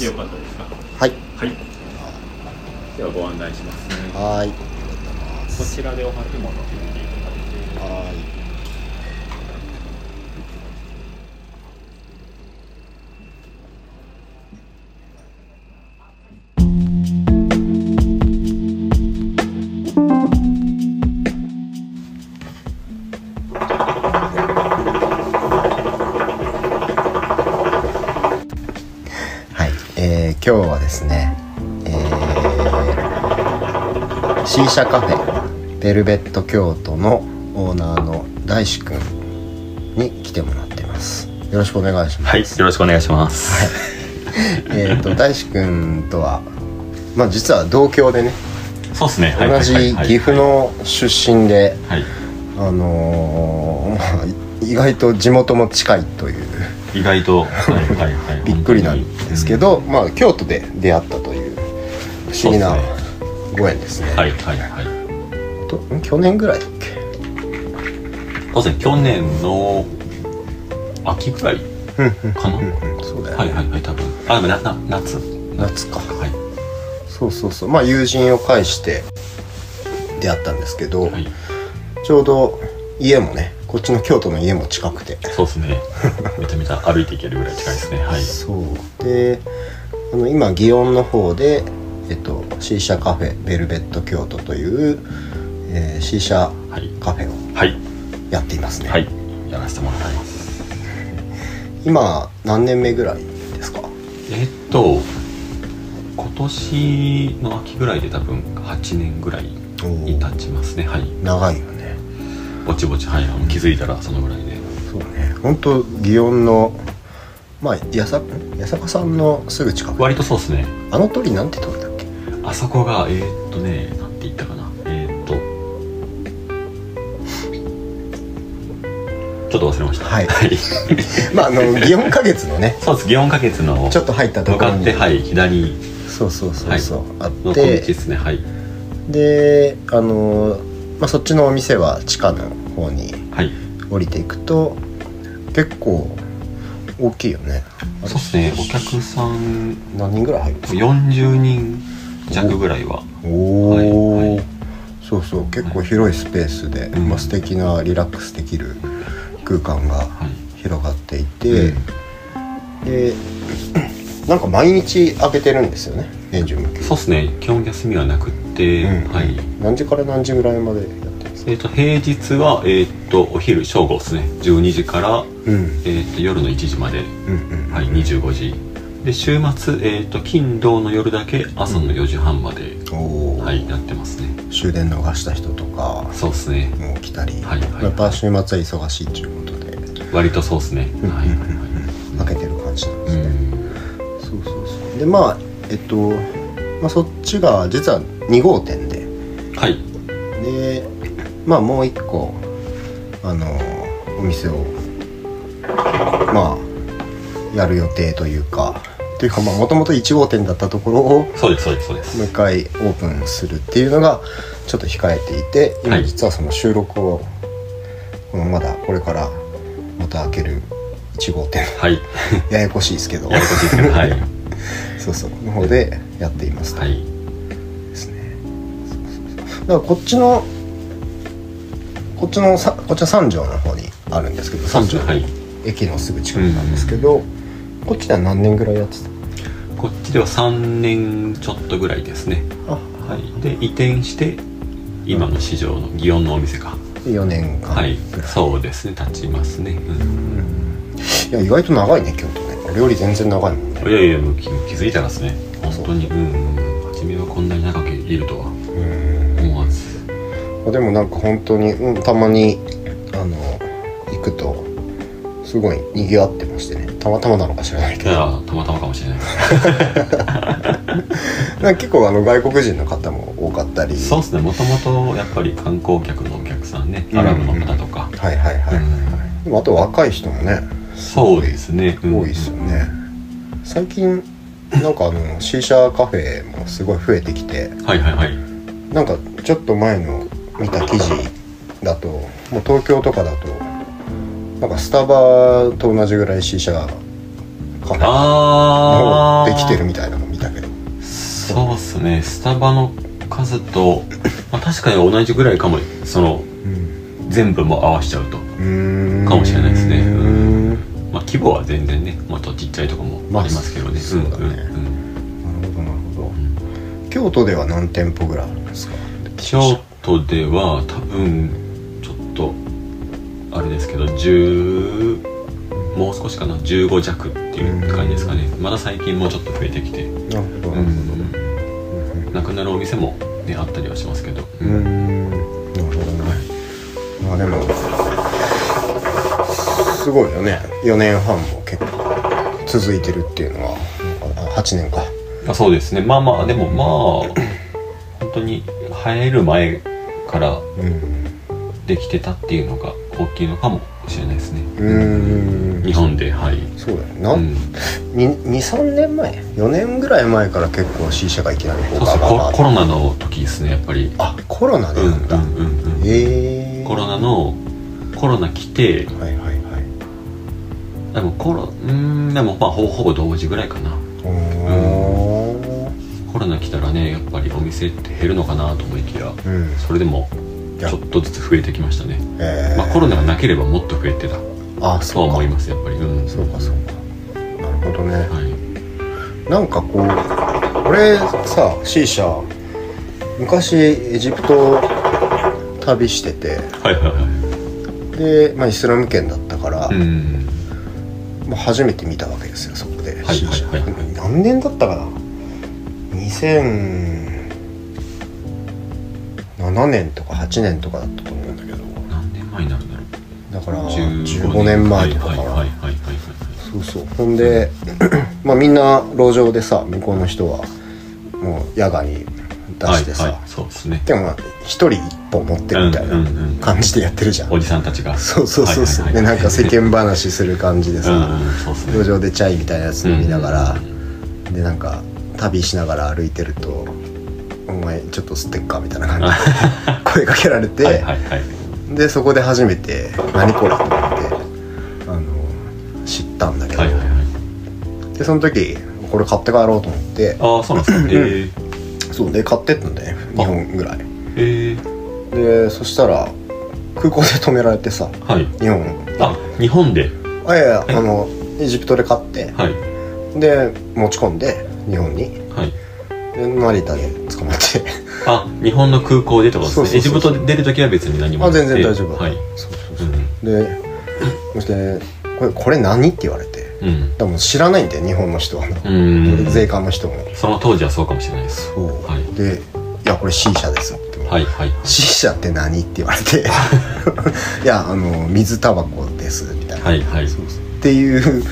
Thank. シーシャカフェベルベット京都のオーナーの大志くんに来てもらってます。よろしくお願いします。はいよろしくお願いします、はい、えっと大志くんとはまあ実は同郷でねそうっすね。同じ岐阜の出身で、はい、あのー、まあ意外と地元も近いという。意外と、はいはいはい、びっくりなんですけど、まあ、京都で出会ったという不思議な、5円ですね。はいはいはい。と去年ぐらいだっけ？当然去年の秋ぐらいかな、うんうん、そうだよ、ね、はいはいはい多分。あでもなな夏。夏か。はい。そうそうそう。まあ友人を介して出会ったんですけど、はい、ちょうど家もねこっちの京都の家も近くて。そうですね。めちゃめちゃ歩いていけるぐらい近いですね。はい。そう。であの今祇園の方でえっと、シーシャカフェベルベット京都という、えーシーシャはい。カフェをはい。やっていますね、はい。やらせてもらってます。今何年目ぐらいですか？えっと、今年の秋ぐらいで多分8年ぐらいに経ちますね。はい。長いよねぼちぼち、はい。あの気づいたらそのぐらいで。そうね本当祇園のまあ八坂八坂さんのすぐ近く割とそうですね。あの鳥なんて鳥だあそこがえー、っとねなんて言ったかな。えー、っと。ちょっと忘れました。はい。まああの祇園花月のねそうです。祇園花月のちょっと入ったと向ころに。かってはい左。そうそうそうそう、あっの小道てですね。はい。であの、まあ、そっちのお店は地下の方にはい。降りていくと結構大きいよね。そうですね。お客さん何人ぐらい入るんですか？40人弱ぐらいは。おお、はいはい。そうそう。結構広いスペースで、うんまあ、素敵なリラックスできる空間がはい。広がっていて、うん。で なんか毎日開けてるんですよね？年中無休。そうですね。基本休みはなくって、うん。はい。何時から何時ぐらいまでやってえー、っと平日はえー、っとお昼正午ですね。12時から、うん。えー、っと夜の1時まで。うんうんはい、25時で週末、えー、と金土の夜だけ朝の4時半まで、おお、はいやってますね。終電逃した人とかそうですね。もう来たり、はいはいやっぱ週末は忙しいっていうことで。割とそうですね、うんはいはいはい。開けてる感じなんですね、うん。そうそうそう。でまあえっと、まあ、そっちが実は2号店で。はい。でまあもう一個あのお店をまあやる予定というかというかまあもともと1号店だったところをそうですそうですそうです。もう一回オープンするっていうのがちょっと控えていて今はい。実はその収録を、このまだこれからまた開ける1号店。はい。ややこしいですけど。ややこしいですけどはい。そうそうの方でやっていますと。はい。ですね。そうそうそうだからこっちのこっちのさこっちは三条の方にあるんですけど三条はい。駅のすぐ近くなんですけど、こっちでは何年ぐらいやってこっちでは3年ちょっとぐらいですね。はい。で移転して今の市場の祇園のお店か。4年間。はい。いそうですね。経ちますね、うん。いや意外と長いね京都ね。俺より全然長いもんね。いやいやもう気気づいたらですね。本当に。うん。うん初めはこんなに長くいるとは。うん。思わず。でもなんか本当に、うん、たまにあの行くとすごい賑わってましてねたまたまなのか知らないけど。いやたまたまかもしれない。なんか結構あの外国人の方も多かったり。そうですね。もともとやっぱり観光客のお客さんね。うん。アラブの方とか、はいはいはい、うん。でもあと若い人もねそうですね、うん。多いですよね、最近なんかあのシーシャカフェもすごい増えてきて。はいはいはい。なんかちょっと前の見た記事だともう東京とかだとなんかスタバと同じぐらいシーシャカフェもできてるみたいなの見たけど。そうっすね。スタバの数と、まあ、確かに同じぐらいかも。そのうん。全部も合わしちゃうと、かもしれないですね。うーん。まあ、規模は全然ねもっとちっちゃいとこもありますけどね、まあそうだね。んん。うん。なるほどなるほど。うん京都では何店舗ぐらいあるんですか？京都では多分ど10もう少しかな？15弱っていう感じですかね。まだ最近もうちょっと増えてきて、なるほどな。るほどなくなるお店もねあったりはしますけど、うーん。なるほどねまあでもすごいよね。4年半も結構続いてるっていうのは。なんかあ8年か。あそうですね。まあまあでもまあ本当に生える前からうん。できてたっていうのが大きいのかもしれないですね。うーん。日本ではい。そうだよな、うん。23年前？4年ぐらい前から結構 C 社がいきなりこそうそうココロナの時ですねやっぱり。あコロナでうんなんだ、うんうんうん。へえ。コロナのコロナ来てはいはいはい。でもコロうーんでもまあほぼほぼ同時ぐらいかな。おー。コロナ来たらねやっぱりお店って減るのかなと思いきやうん。それでもちょっとずつ増えてきましたね。えー。まあコロナがなければもっと増えてた。とはあそうか。思いますやっぱり。うん。そうかそうか。なるほどね。はい。なんかこう俺さ C 社昔エジプト旅してて。はいはいはい。で、まあ、イスラム圏だったから、うん。まあ、初めて見たわけですよそこで、はい C 社はいはい。何年だったかな？2007年とか8年とかだったと思うんだけど。何年前になるんだろう。だから15 15年。前とかかそうそう。ほんで まあみんな路上でさ向こうの人はもう野外に出してさ、はいはいそうですね。でもまあ一人一本持ってるみたいなうんうんうん感じでやってるじゃん、おじさんたちが。そうそうそうそう、はいはいはいでなんか世間話する感じでさ、路上でチャイみたいなやつ飲みながら、うん。でなんか旅しながら歩いてると「お前ちょっと吸ってっか」みたいな感じで 声かけられて、はいはいはい。でそこで初めて「何これ?」と思ってあの知ったんだけど、はいはいはい。でその時これ買って帰ろうと思ってああそうなんですか。えそうで買ってったんだよ2本ぐらい。ー、えー、でそしたら空港で止められてさはい。2本あ日本で？あいやいやあのエジプトで買ってはい。で持ち込んで日本に。はい。で成田で捕まってあ日本の空港でってことですそうそうそうねエジプトで出るときは別に何もあなくて全然大丈夫はいそうそうそうん。でそしてこれ「これ何?」って言われてうん。でも知らないん。だよ日本の人はうん。税関の人もその当時はそうかもしれないですそう、はいで「いやこれ C 社です」ってはいはい C 社って何?」って言われて「いやあの水タバコです」みたいな、はいはいそうそうっていう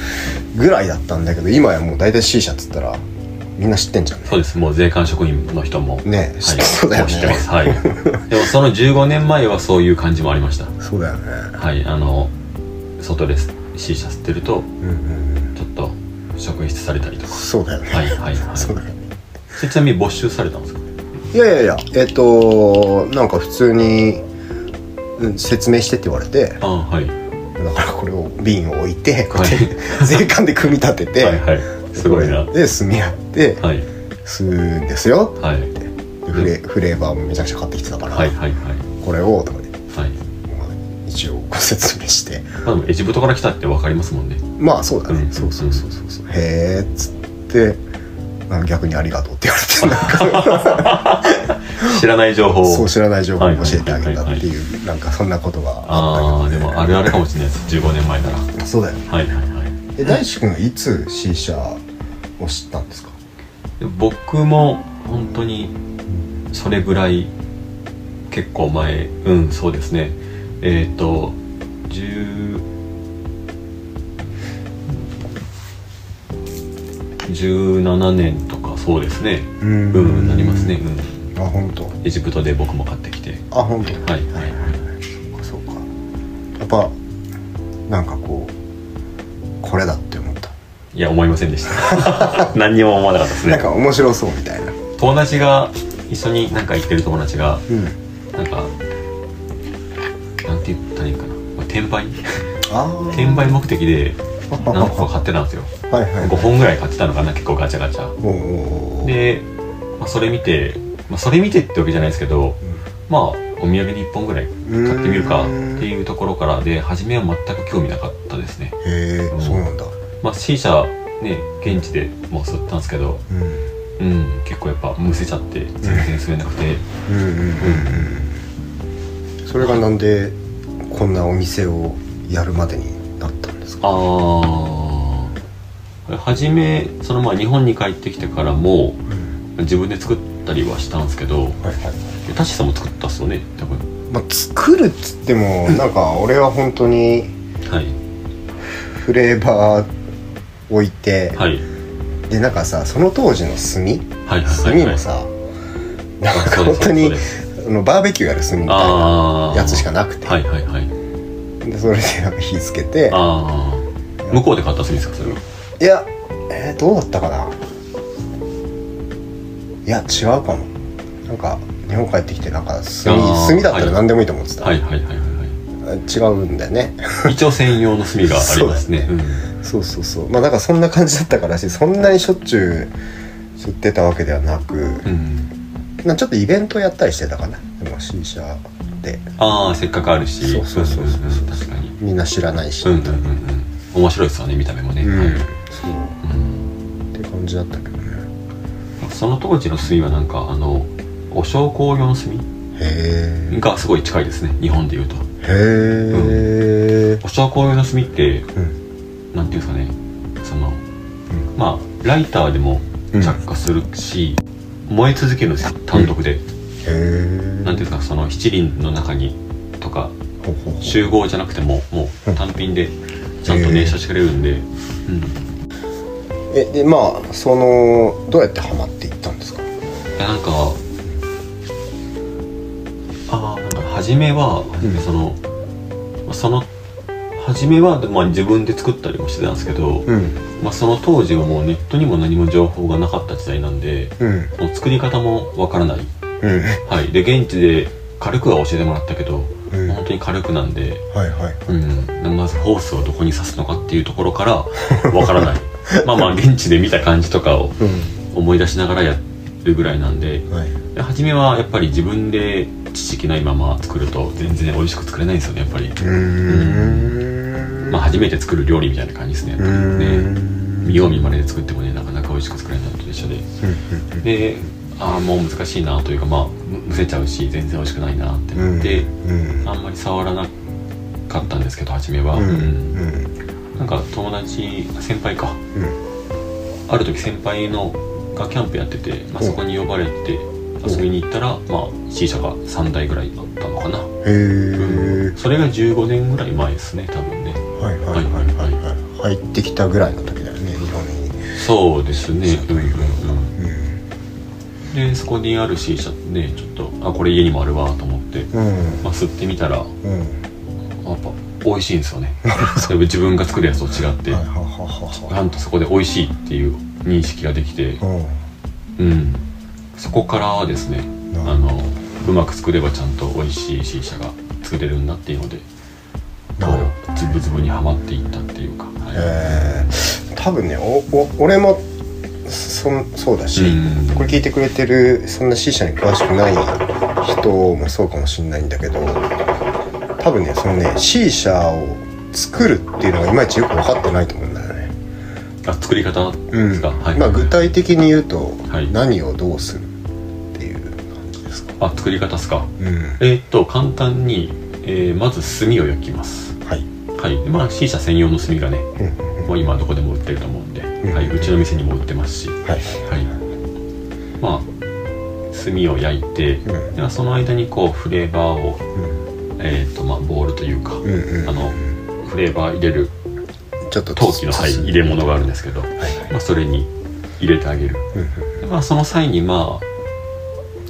ぐらいだったん。だけど今やもう大体 C 社っつったらみんな知ってんじゃんね。そうです。もう税関職員の人も。ねはい。知ってそうだよね。知ってます。はい。でもその15年前はそういう感じもありました。そうだよね。はい。あの外で C 社吸ってるとうんうんちょっと職員室されたりとか。そうだよね。はいはいはい。そうだよね。ちなみに没収されたんですか？いやいやいやえっ、となんか普通にうん説明してって言われて。ああはい。だからこれを瓶を置いてこうやって、税関で組み立てて、はいはいすごいな。で炭やってはい。吸うんですよ。はい。でフレフレーバーもめちゃくちゃ買ってきてたから、はいはいはい。これをとかで、はい。まあ一応ご説明して。まあでもエジプトから来たって分かりますもんね。まあそうだね、うんそうそうそうそうそう。へえっつってなんか逆にありがとうって言われてなんか。知らない情報を。そう知らない情報を教えてあげたっていうなんかそんなことがあああでもあるあるかもしれないです。15年前なら。そうだよね。いはいはい。え大志くんはいつ C 社を知ったんですか？で僕も本当にそれぐらい結構前うんそうですね。えっ、ー、と10 17年とかそうですね。ううんなりますね。うん。あ本当。エジプトで僕も買ってきて。あ本当。はい。はいはいそうかやっぱなんかこうこれだいや思いませんでした。何にも思わなかったですなんねか面白そうみたいな。友達が一緒になんか行ってる友達がうん。なんかなんて言ったらいいかな、まあ、転売？転売目的で何個か買ってたんですよ。はいはい。5本ぐらい買ってたのかな結構ガチャガチャ。で、まあ、それ見て、まあ、それ見てってわけじゃないですけどまあお土産で1本ぐらい買ってみるかっていうところからで初めは全く興味なかったですね。へえうん。そうなんだまあ C 社ね現地でもう吸ったんですけどうん。うん結構やっぱむせちゃって全然吸えなくて、うん。うんうんうんそれがなんでこんなお店をやるまでになったんですか？ああ初めそのまあ日本に帰ってきてからもうん。自分で作ったりはしたんですけどはいはいタシさんも作ったっすよね多分。まあ作るっつってもなんか俺は本当にはい。フレーバー置いて、はい。でなんかさその当時の炭？はいはいはい炭もさ、なんか本当にあのバーベキューやる炭みたいなやつしかなくて、はいはいはい。でそれでなんか火つけて。向こうで買った炭ですかそれは。いやえーどうだったかな？いや違うかも。なんか日本帰ってきてなんか炭炭だったら何でもいいと思ってた、はいはいはいはい違うんだよね。はい一応専用の炭がありますね。そう。そうそうまあだからそんな感じだったからしそんなにしょっちゅう吸ってたわけではなく、うん、うん。まあちょっとイベントやったりしてたかな。でも C 社で。ああせっかくあるし。そうそうそうそうんんん。確かに。みんな知らないし、うんうんうん。うん面白いですよね見た目もね、うん。はい。そう。うん。って感じだったけどね。その当時の炭はなんかあのお焼香用の炭へえがすごい近いですね。日本でいうとへえお焼香用の炭ってうん。なんていうんですかね。そのまあライターでもうん。着火するし、燃え続けるんですよ。単独で、へえなんていうんですかその七輪の中にとか集合じゃなくてももううん。単品でちゃんと燃焼してくれるんで、うん。えでまあそのどうやってハマっていったんですか？なんか初めはその、その初めは、まあ、自分で作ったりもしてたんですけど、うん。まあ、その当時はもうネットにも何も情報がなかった時代なんでうん。もう作り方もわからない、うん。はい、で現地で軽くは教えてもらったけど、うん。本当に軽くなんで、はいはい。うん、まずホースをどこに刺すのかっていうところからわからない。まあまあ現地で見た感じとかをう思い出しながらやるぐらいなんでんはいで初めはやっぱり自分で知識ないまま作ると全然美味しく作れないんですよねやっぱり、うー。ん。まあ、初めて作る料理みたいな感じですね。やっぱりね。ん見よう見まねで作ってもねなかなか美味しく作れないのと一緒ででああもう難しいなというかまあむむせちゃうし全然美味しくないなってうん思って、うんあんまり触らなかったんですけど初めは、うんなんか友達先輩か。うん。ある時先輩のがキャンプやってて、まあ、うんそこに呼ばれて遊びに行ったら、まあ C 社が3台ぐらいあったのかな、へえそれが15年ぐらい前ですね多分ね。はいはいはいはい。はい入ってきたぐらいの時だよね日本に。そうですね。うんうんうん。うん。でそこにある C 社ねちょっとあこれ家にもあるわと思って、うん。まあ、吸ってみたらやっうんぱ美味しいんですよね。自分が作るやつと違って。なんとそこで美味しいっていう認識ができて。はうんそこからですねうんあのうまく作ればちゃんと美味しい C 社が作れるんだっていうのでこうズブズブにはまっていったっていうか、はい。えー。多分ねおお俺もそんそうだし、うん。これ聞いてくれてるそんな C 社に詳しくない人もそうかもしれないんだけど多分ねそのね C 社を作るっていうのがいまいちよく分かってないと思うんだよね。あ作り方ですか、はい。まあ具体的に言うと、はい。何をどうするあ作り方ですか？うん。えーっと簡単に、えーまず炭を焼きます。はい。はい。でまあ C 社専用の炭がねもう今どこでも売ってると思うんで、ん。はい、うちの店にも売ってますし。はい。はい。まあ炭を焼いて、うん。ではその間にこうフレーバーを、うん。えーっとまあ、ボールというか、うんうんあのフレーバー入れるちょっと陶器の、はい、入れ物があるんですけど、はいはい。まあ、それに入れてあげる、うん。でまあ、その際にまあ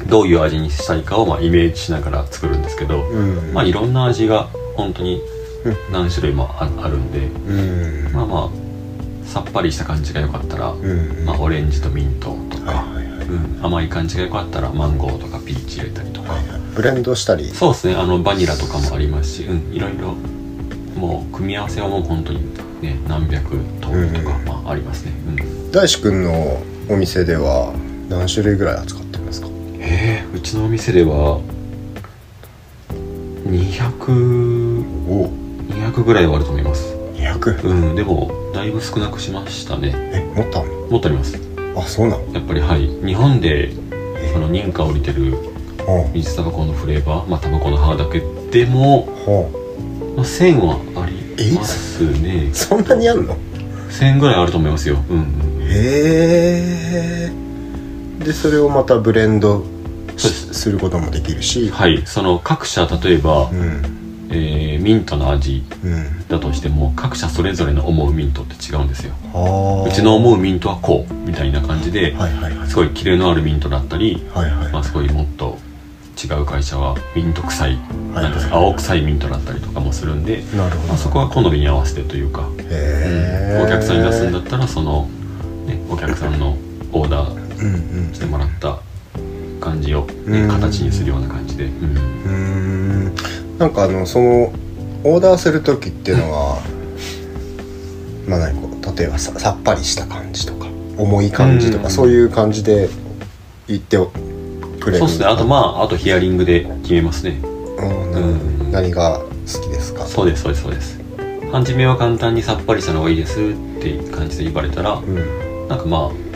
どういう味にしたいかをまあイメージしながら作るんですけど、うん。うんまあいろんな味が本当にうん。何種類もああるんで、うん。まあまあさっぱりした感じが良かったら、うんまあ、オレンジとミントとか、うん、甘い感じが良かったらマンゴーとかピーチ入れたりとか、ブレンドしたり。そうですね。あのバニラとかもありますし、うん、いろいろもう組み合わせはもう本当にね何百通りとか、うんまあ、ありますね、うん、大志くんのお店では何種類ぐらい扱ってちのお店では200お。200ぐらいはあると思います。200うんでもだいぶ少なくしましたね。えもっとあんもっとあります。のあそうなのやっぱりはい。日本でその認可を降りてるほ水タバコのフレーバーまあタバコの葉だけでも、まあ、1000はありますね。う そんなにあんの？1000ぐらいあると思いますよ。うんうん。へえ。でそれをまたブレンドすすることもできるし。はい。その各社例えば、うん。えーミントの味うん。だとしても各社それぞれの思うミントって違うんですよ。はあうちの思うミントはこうみたいな感じではいはいはい。すごいキレのあるミントだったり、はいはい。まあ、すごいもっと違う会社はミント臭いはいなんですか青臭いミントだったりとかもするんで、なるほど。まあ、そこは好みに合わせてというか、へえお客さんに出すんだったらその、ね、お客さんのオーダーうんうん。してもらった感じを、ねうん形にするような感じで、うん。うなんかあのそのオーダーする時っていうのは まあ何こう例えばささっぱりした感じとか重い感じとうん。かそういう感じで言ってくれるそうですね。あとまああとヒアリングで決めますね。うん。何が好きですか？そうですそうですそうです。初めは簡単にさっぱりしたのがいいですっていう感じで言われたらうん。なんかまあ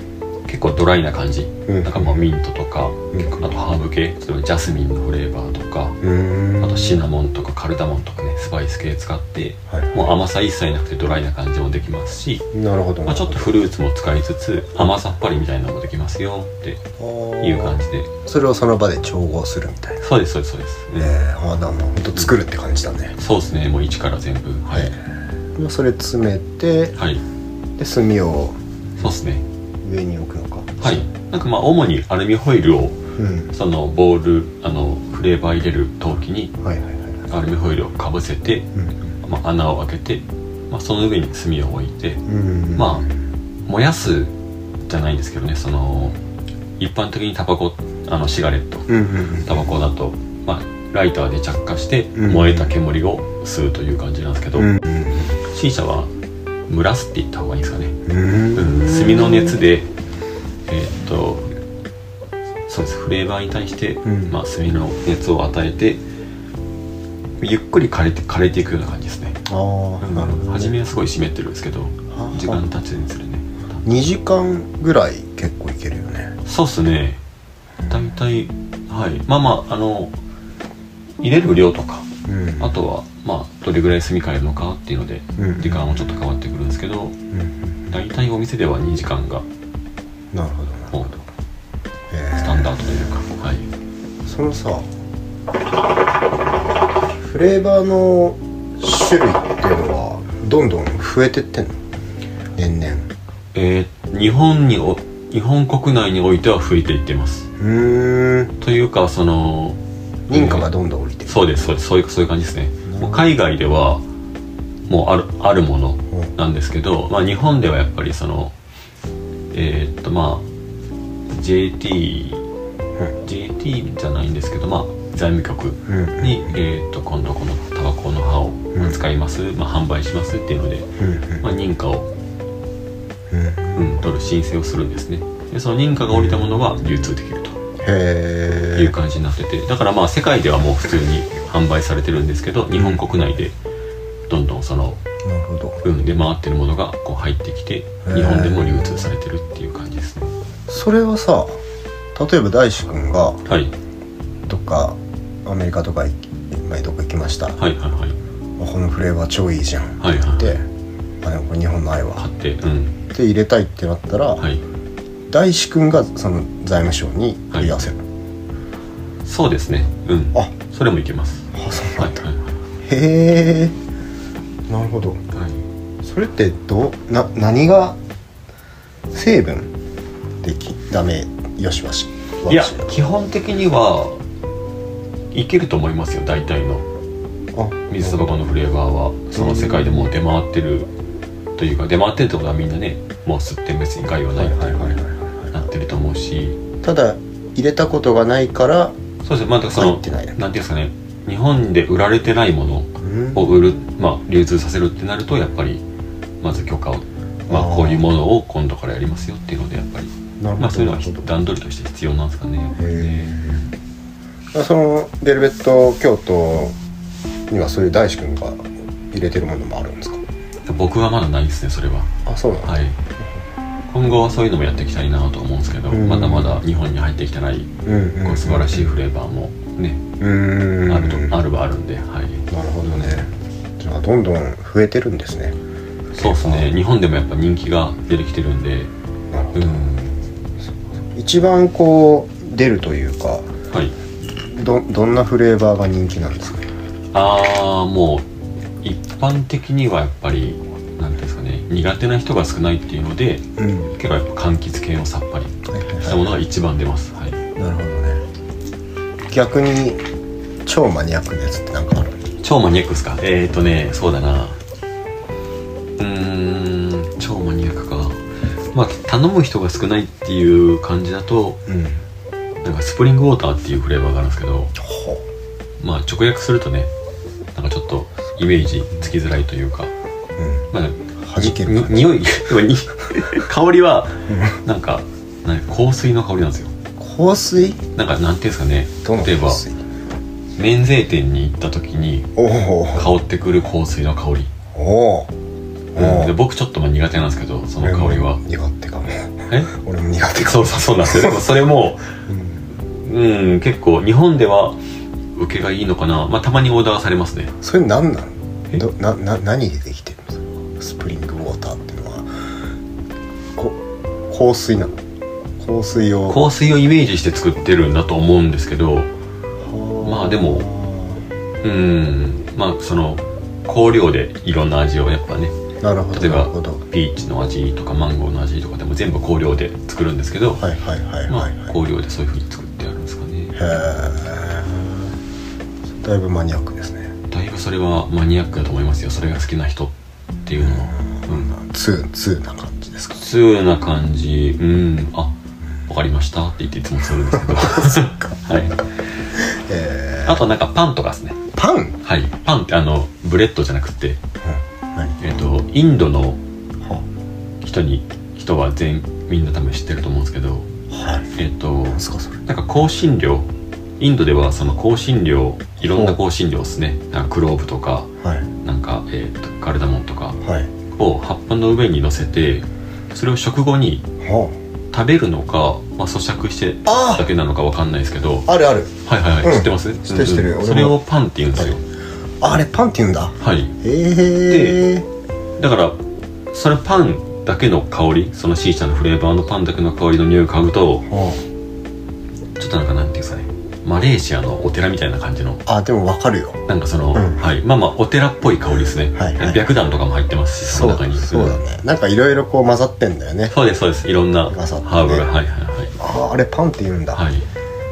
結構ドライな感じ、うん。なんかもうミントとか、うん。あとハーブ系。例えばジャスミンのフレーバーとか、うーん。あとシナモンとかカルダモンとかねスパイス系使ってはい。もう甘さ一切なくてドライな感じもできますし、なるほどまあ、ちょっとフルーツも使いつつ甘さっぱりみたいなのもできますよっていう感じで。それをその場で調合するみたいな。そうですそうですそうです、ええああ作るって感じだね。そうですねもう一から全部。はい、まあそれ詰めてはい。で炭を。そうですね上に置くのか。はい。なんかまあ主にアルミホイルをうん。そのボールあのフレーバー入れる陶器にアルミホイルをかぶせて、うん。まあ、穴を開けて、まあ、その上に炭を置いてうん。まあ燃やすじゃないんですけどねその一般的にタバコあのシガレットタバコだと、まあ、ライターで着火してうん。燃えた煙を吸うという感じなんですけど、うん C 社は蒸らすって言った方がいいですかね、の熱でえーっとそうです。フレーバーに対して、うん。まあ、炭の熱を与えてゆっくり枯れて枯れていくような感じですね。ああなるほど、ね、初めはすごい湿ってるんですけどは時間経つにつれね。2時間ぐらい結構いけるよね。そうっすね。大体はい。まあまああの入れる量とかうん。あとはまあどれぐらい炭変えるのかっていうのでうん。時間はちょっと変わってくるんですけどうん大体お店では2時間が。なるほど。なるほどスタンダードというかはい。そのさフレーバーの種類っていうのはどんどん増えてってんの？年々。えー日本にお日本国内においては増えていってます。うーん。というかその認可がどんどん降りてる、そうですそうです。そういうそういう感じですね。海外ではもうあるあるものうん。なんですけど、まあ、日本ではやっぱりそのえーっとまあ JT、JT じゃないんですけどまあ財務局うん。に、えーっと今度このタバコの葉を使います、まあ、販売しますっていうので、うん。うんまあ、認可を、うん。うん、取る申請をするんですね。でその認可が下りたものは流通できると。いう感じになってて。だからまあ世界ではもう普通に販売されてるんですけど日本国内でどんどんそのなるほど。うんで回ってるものがこう入ってきてー。日本でも流通されてるっていう感じですね。それはさ例えば大志くんがはい。どっかアメリカとか前どっか行きました、はいはいはい。あこのフレーバー超いいじゃん。はいはい。であこれ日本ないわ買ってうん。で入れたいってなったら、はい。大志くんがその財務省に問い合わせる、そうですね。うん。あ。それもいけます。あそうなんだ、はいはいへえなるほど。はい。それってどうな何が成分？できダメよしわし。いや基本的にはいけると思いますよ大体の。あ水タバコのフレーバーは。その世界でもう出回ってるというか出回ってるってことはみんなねもう吸って別に害はないっていうはいはいにはいなってると思うし。ただ入れたことがないからそうですねまあだその入ってないなんていうんですかね。日本で売られてないものうん。を売るまあ流通させるってなるとやっぱりまず許可をまあこういうものを今度からやりますよっていうのでやっぱり。まあそういうのは段取りとして必要なんですかね。そのベルベット京都にはそういう大志くんが入れてるものもあるんですか？僕はまだないですねそれは。あそうなんだ、はい。今後はそういうのもやっていきたいなと思うんですけど、うん。まだまだ日本に入ってきてないうんうんこう素晴らしいフレーバーもね、うーん。あるとあるはあるんで、はい、なるほどねじゃあどんどん増えてるんですね。そうですね。日本でもやっぱ人気が出てきてるんで。なるほど、うん。一番こう出るというかはい。どどんなフレーバーが人気なんですか？ああもう一般的にはやっぱりなんていうんですかね。苦手な人が少ないっていうのでうん。結構やっぱ柑橘系のさっぱり。したものが一番出ます。はい。なるほどね。逆に超マニアックなやつってなんかある？超マニアックですか？えーとねそうだな。うーん超マニアックか。まあ頼む人が少ないっていう感じだとうん。なんかスプリングウォーターっていうフレーバーがあるんですけどほまあ直訳するとねなんかちょっとイメージつきづらいというかうん。まあ弾ける匂い。に 香りはなんか香水の香りなんですよ。香水？なんかなんていうんですかね。例えば免税店に行った時におお香ってくる香水の香り、おおう。ん。で僕ちょっとまあ苦手なんですけどその香りは。苦手かも。え？俺も苦手かも。そうそうそうなんですよ。でもそれもうん。うん結構日本では受けがいいのかな。まあたまにオーダーされますね。それ何なえ？のどなな何でできてるの？スプリングウォーターっていうのは。こ香水なの？香水を。香水をイメージして作ってるんだと思うんですけどまあでもうんまあその香料でいろんな味をやっぱねなるほど例えばピーチの味とかマンゴーの味とかでも全部香料で作るんですけど、はいはいはいまあはい、はい香料でそういうふうに作ってあるんですかね。へえだいぶマニアックですね。だいぶそれはマニアックだと思いますよ。それが好きな人っていうのは。うん。ツーツーな感じですか？普通な感じ。うん。あわかりましたって言っていつもするんですけど。はい。えあとなんかパンとかですね。ー、パン、うん、はい。パンってあの bread じゃなくて。何？えっ、とインドのは。インド人は全みんな多分知ってると思うんですけど。はい。えっ、となんか香辛料。インドではその香辛料いろんな香辛料ですね。なんかクローブとかはい。なんか、えー、とカルダモンとかはい。を葉っぱの上に乗せてそれを食後には食べるのか、まあ、咀嚼してあ。だけなのかわかんないですけど。ああるある。はいはいはい、うん。知ってます？知ってる知ってる。うんそれをパンって言うんですよ。ああれパンって言うんだ。はい。へえ。だからそれパンだけの香りその C 社のフレーバーのパンだけの香りの匂いを嗅ぐとはちょっとなんかなんていうんですかねマレーシアのお寺みたいな感じの。ああでもわかるよ。なんかその、うん。はい。まあまあお寺っぽい香りですね、はいはい。白檀とかも入ってますしその中に。そうだね。なんかいろいろこう混ざってんだよね。そうですそうです。いろんな混ざってね。ハーブがはいはいあああれパンって言うんだ、はい。はい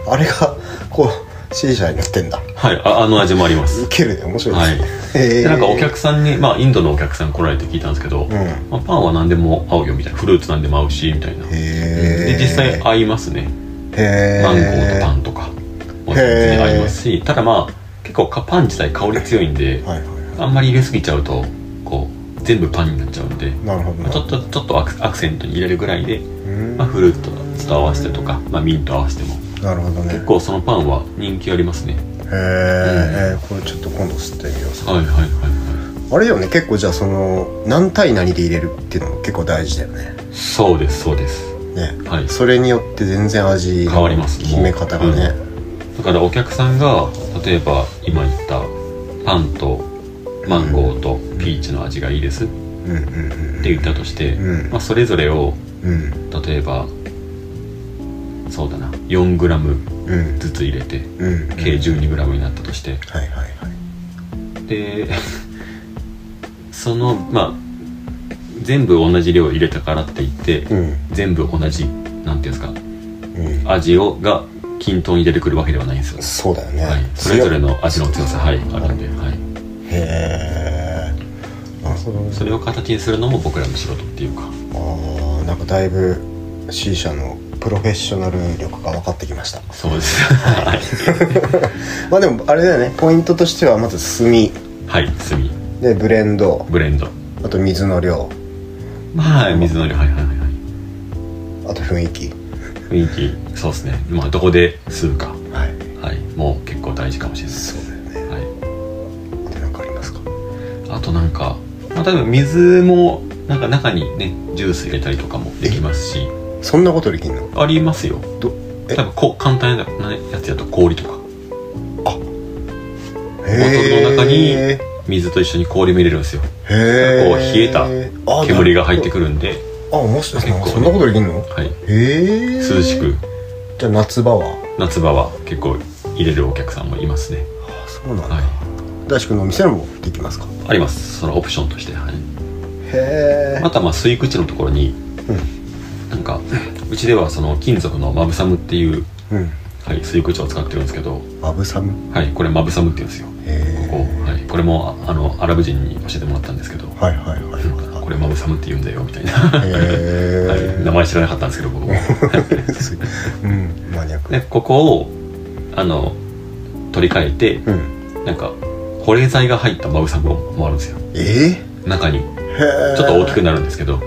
あれがこう C 社に乗ってんだ。はいああの味もあります。ウケるね。面白いはい。ですね、でなんかお客さんにまあインドのお客さん来られて聞いたんですけど、うん。へまあ、パンは何でも合うよみたいな。フルーツ何でも合うしみたいな。えで実際合いますね。へえマンゴーとパンとかも全然合いますしただまあ結構かパン自体香り強いんではいはいあんまり入れすぎちゃうとこう全部パンになっちゃうんで、なるほどまあ、ちょっとちょっとアクセントに入れるぐらいで、うん。まあ、フルーツと合わせてとか、まあ、ミント合わせても。なるほどね。結構そのパンは人気ありますね。へえ、これちょっと今度吸ってみよう。はいはいはいはい。あれよね結構じゃあその何対何で入れるっていうのも結構大事だよね。そうですそうです。ね。はい。それによって全然味の変わります。決め方がね、だからお客さんが例えば今言ったパンとマンゴーとピーチの味がいいです。って言ったとして、うん。まあ、それぞれをうん。例えばそうだな 4g うん。ずつ入れてうん。計 12g になったとして。で そのまあ全部同じ量入れたからって言って、うん。全部同じなんていうんですかうん。味をが均等に出てくるわけではないんですよ、そうだよね、はい、それぞれの味の強さはいあるんで、はい、へえなるほどねそれを形にするのも僕らの仕事っていうか。あーなんかだいぶ C 社のプロフェッショナル力が分かってきました。そうです。はい、まあでもあれだよね。ポイントとしてはまず炭。はい、炭。でブレンド。ブレンド。あと水の量。まあ水の量。はいはいはいはい。あと雰囲気雰囲気そうですね。まあどこで吸うか。はい。はい。もう結構大事かもしれないです。そうだよね。はい。あと何かありますか？あとなんか、まあ、多分水もなんか中にねジュース入れたりとかもできますし。そんなことできんの？ありますよ。どえ？多分こう簡単なやつやと氷とか。へボトルの中にへ水と一緒に氷も入れるんですよ。えこう冷えたあ煙が入ってくくるんであ面白い結構ねそんなことできんの？はい。へえ。涼しく。じゃあ夏場は？夏場は結構入れるお客さんもいますね。あそうなんだ、はい。大志くんのお店もできますか？あります。そのオプションとして、はい、へえ。またまあ吸い口のところにうん。なんか うちではその金属のマブサムっていう、うん。はい、吸い口を使ってるんですけど。マブサム？はいこれマブサムって言うんですよ。へここ、はい、これもああのアラブ人に教えてもらったんですけど。はいはいはいはいこれマブサムって言うんだよみたいな、へはい、え名前知らなかったんですけど僕も。うんマニアック。でここをあの取り替えてうん。なんか保冷剤が入ったマブサムもあるんですよ。ええ中に。ちょっと大きくなるんですけど、へ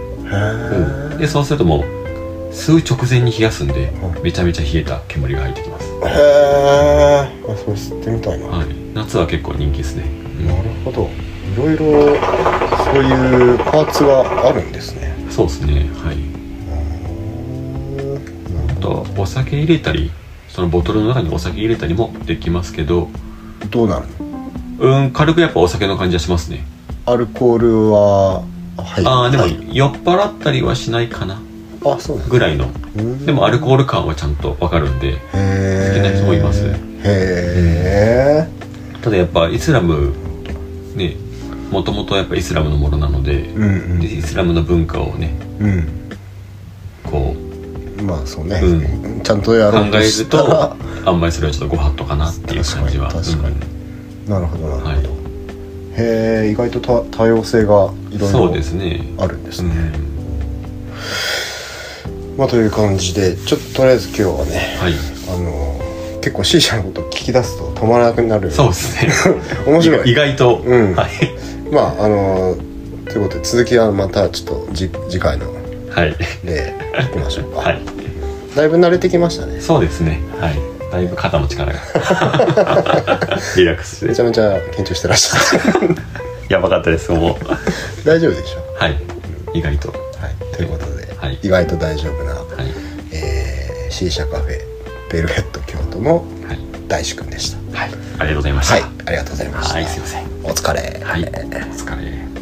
えでそうするともう吸う直前に冷やすんでうん。めちゃめちゃ冷えた煙が入ってきます、へえあそれ吸ってみたいな、はい、夏は結構人気ですね、うん。なるほどいろいろそういうパーツがあるんですね。そうですね。はい。あとはお酒入れたりそのボトルの中にお酒入れたりもできますけど。どうなる？のうん軽くやっぱお酒の感じはしますね、アルコールははいああでもはい酔っ払ったりはしないかな。あそうぐらいの。うん。でもアルコール感はちゃんとわかるんで。好きな人もいます。へえただやっぱイスラムねもともとやっぱイスラムのものなので,、うんでイスラムの文化をねうん。こうんまあそうね、うちゃんとやう考えるろうとしたとらあんまりそれはちょっとご法度かなっていう感じは。確かに確かに。なるほどなるほど、はい。へえ意外と多多様性がいろいそうろですね。あるんですね、うん。まあという感じでちょっととりあえず今日はねはい。あの結構 C 社のこと聞き出すと止まらなくなる。そうですね。面白い。意外と、うん。はい。まああのということで続きはまたちょっとじ次回の。はい。でいきましょうか、はい。だいぶ慣れてきましたね。そうですね。はい。だいぶ肩の力が。リラックスして。めちゃめちゃ緊張してらっしゃるやばかったですもう。大丈夫でしょはい。意外と。はい。ということで、はい。意外と大丈夫な、はい。えー、C 社カフェベルヘッド京都のはい、大志くんでした。はい、ありがとうございました。はい。ありがとうございました、はい。すいません。お疲れ。はい。お疲れ